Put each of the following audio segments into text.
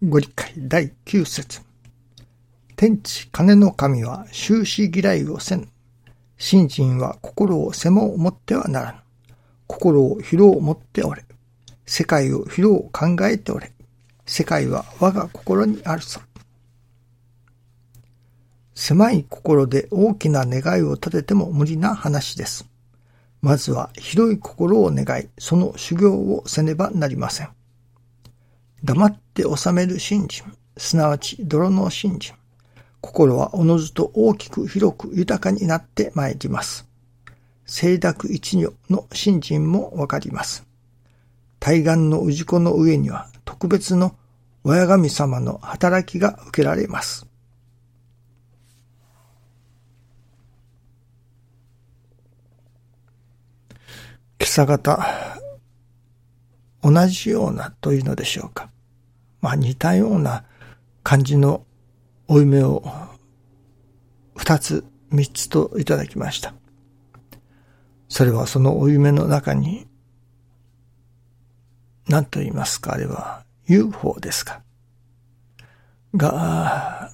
ご理解第9節天地金の神は終始嫌いをせん。信心は心をせも持ってはならぬ。心を広を持っておれ。世界を広を考えておれ。世界は我が心にあるぞ。狭い心で大きな願いを立てても無理な話です。まずは広い心を願い、その修行をせねばなりません。黙って収める信心、すなわち泥の信心。心はおのずと大きく広く豊かになってまいります。清濁一如の信心もわかります。対岸の氏子の上には特別の親神様の働きが受けられます。今朝方、同じようなというのでしょうか。まあ似たような感じのお夢を二つ、三つといただきました。それはそのお夢の中に、何と言いますか、あれは UFO ですか。が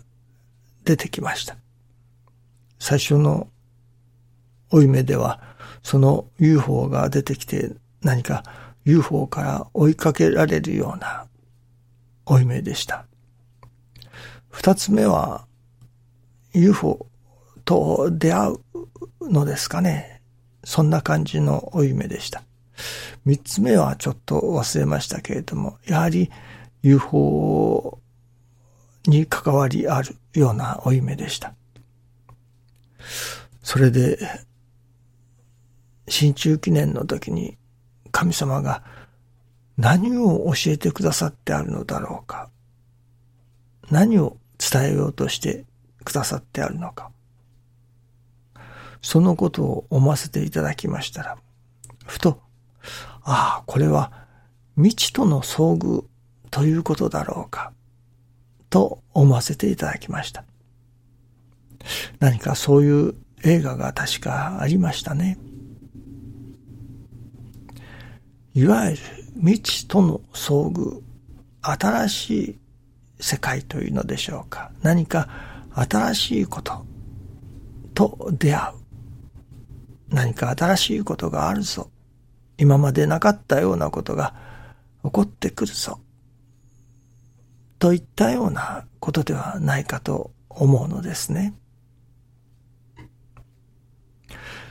出てきました。最初のお夢では、その UFO が出てきて何か UFO から追いかけられるようなお夢でした。二つ目は UFO と出会うのですかね。そんな感じのお夢でした。三つ目はちょっと忘れましたけれども、やはり UFO に関わりあるようなお夢でした。それで、新中記念の時に神様が何を教えてくださってあるのだろうか。何を伝えようとしてくださってあるのか。そのことを思わせていただきましたら、ふと、ああ、これは未知との遭遇ということだろうか、と思わせていただきました。何かそういう映画が確かありましたね。いわゆる未知との遭遇、新しい世界というのでしょうか。何か新しいことと出会う。何か新しいことがあるぞ。今までなかったようなことが起こってくるぞ。といったようなことではないかと思うのですね。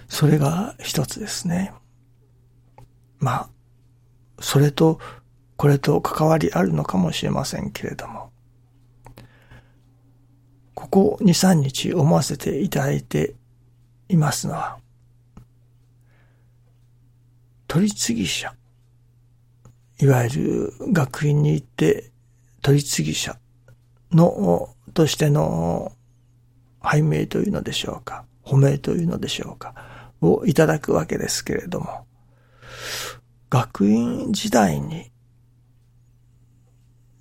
それが一つですね。まあ、それとこれと関わりあるのかもしれませんけれども、ここ2、3日思わせていただいていますのは、取次者、いわゆる学院に行って取次者の、としての拝命というのでしょうか、褒めというのでしょうか、をいただくわけですけれども、学院時代に、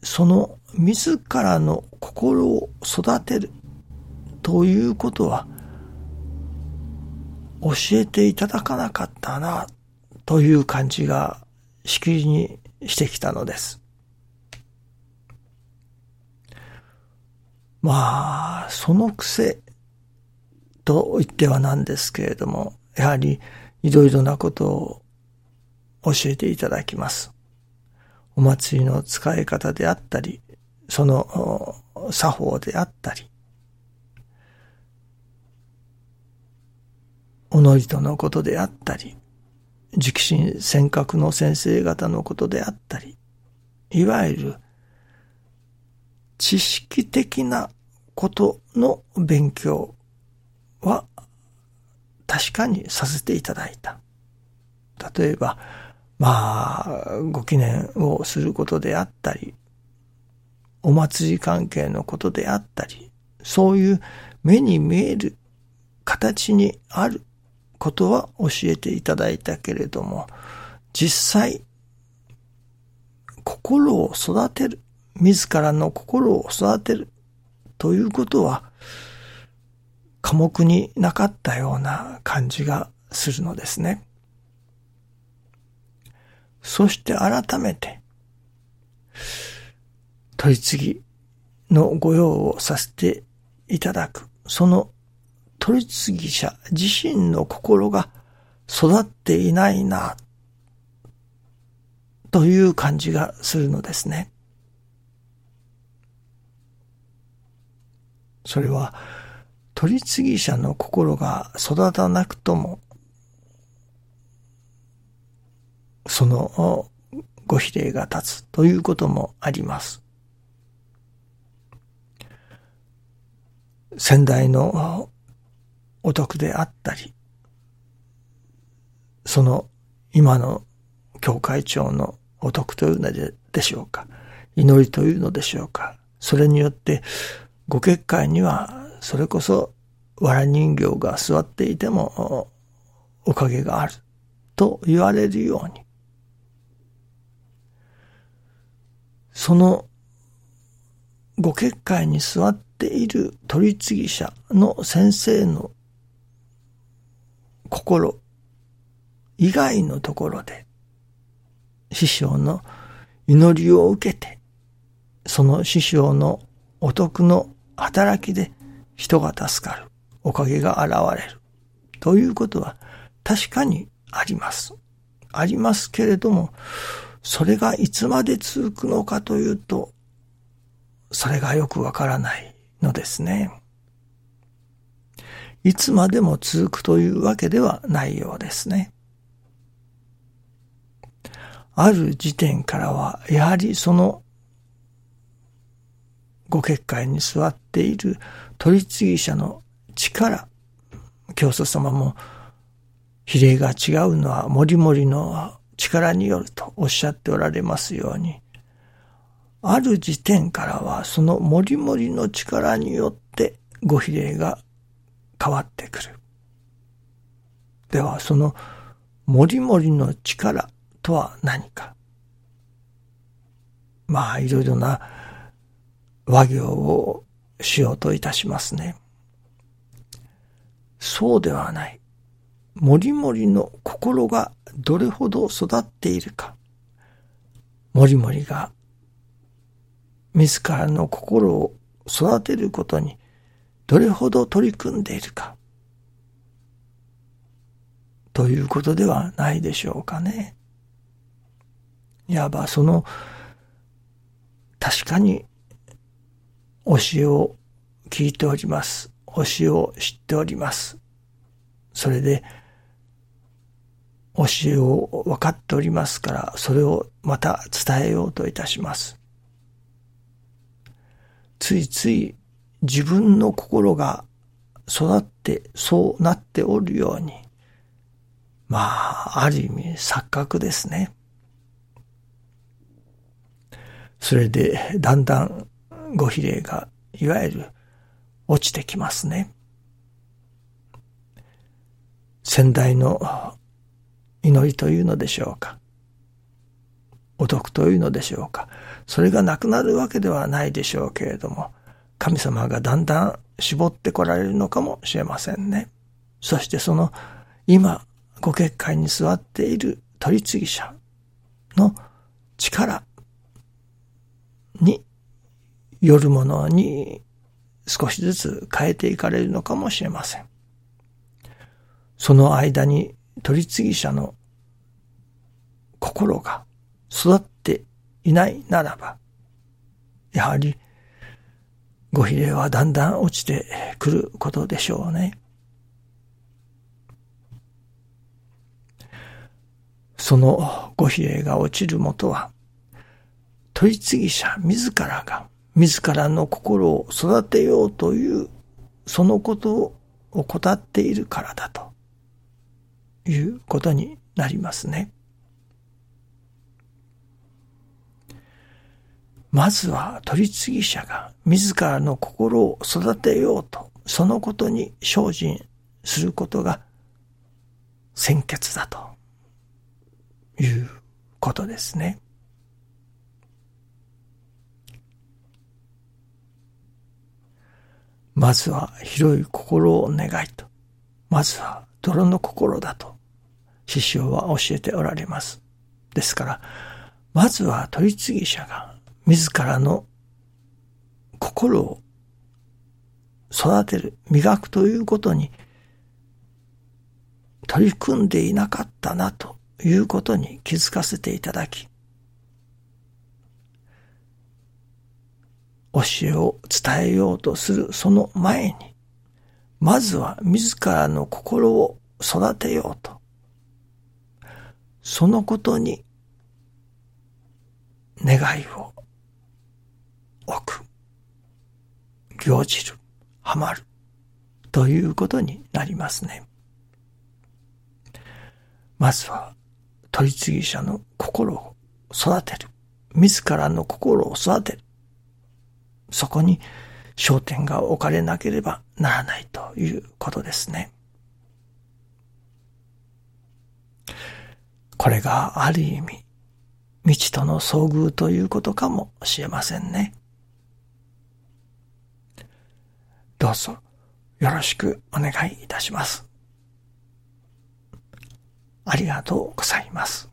その自らの心を育てるということは、教えていただかなかったな、という感じがしきりにしてきたのです。まあ、その癖と言ってはなんですけれども、やはりいろいろなことを教えていただきます。お祭りの使い方であったり、その作法であったり、おのりとのことであったり、直進尖閣の先生方のことであったり、いわゆる知識的なことの勉強は確かにさせていただいた。例えば、まあ、ご記念をすることであったり、お祭り関係のことであったり、そういう目に見える形にあることは教えていただいたけれども、実際、心を育てる、自らの心を育てるということは、科目になかったような感じがするのですね。そして改めて、取り次ぎの御用をさせていただく、その取り次ぎ者自身の心が育っていないな、という感じがするのですね。それは、取り次ぎ者の心が育たなくとも、そのご比例が立つということもあります。先代のお得であったり、その今の教会長のお得というのでしょうか。祈りというのでしょうか。それによってご結界にはそれこそ藁人形が座っていてもおかげがあると言われるようにそのご結界に座っている取次者の先生の心以外のところで師匠の祈りを受けてその師匠のお得の働きで人が助かるおかげが現れるということは確かにあります。ありますけれども、それがいつまで続くのかというと、それがよくわからないのですね。いつまでも続くというわけではないようですね。ある時点からは、やはりそのご結界に座っている取次者の力、教祖様も比例が違うのはもりもりの力によるとおっしゃっておられますように、ある時点からはそのもりもりの力によってご比例が変わってくる。ではそのもりもりの力とは何か。まあいろいろな和行をしようといたしますね。そうではない。もりもりの心がどれほど育っているか。もりもりが自らの心を育てることにどれほど取り組んでいるか。ということではないでしょうかね。いわばその確かに教えを聞いております。教えを知っております。それで教えを分かっておりますから、それをまた伝えようといたします。ついつい自分の心が育ってそうなっておるように、まあ、ある意味錯覚ですね。それでだんだんご比例がいわゆる落ちてきますね。先代の祈りというのでしょうか。お得というのでしょうか。それがなくなるわけではないでしょうけれども、神様がだんだん絞ってこられるのかもしれませんね。そしてその今ご結界に座っている取り次者の力によるものに少しずつ変えていかれるのかもしれません。その間に取次者の心が育っていないならば、やはりご比例はだんだん落ちてくることでしょうね。そのご比例が落ちるもとは、取次者自らが自らの心を育てようというそのことを怠っているからだということになりますね。まずは取次者が自らの心を育てようと、そのことに精進することが先決だということですね。まずは広い心を願いと、まずは泥の心だと、師匠は教えておられます。ですから、まずは取次者が自らの心を育てる、磨くということに取り組んでいなかったなということに気づかせていただき、教えを伝えようとするその前に、まずは自らの心を育てようと。そのことに願いを置く。行じる。はまる。ということになりますね。まずは、取り次ぎ者の心を育てる。自らの心を育てる。そこに焦点が置かれなければならないということですね。これがある意味、未知との遭遇ということかもしれませんね。どうぞよろしくお願いいたします。ありがとうございます。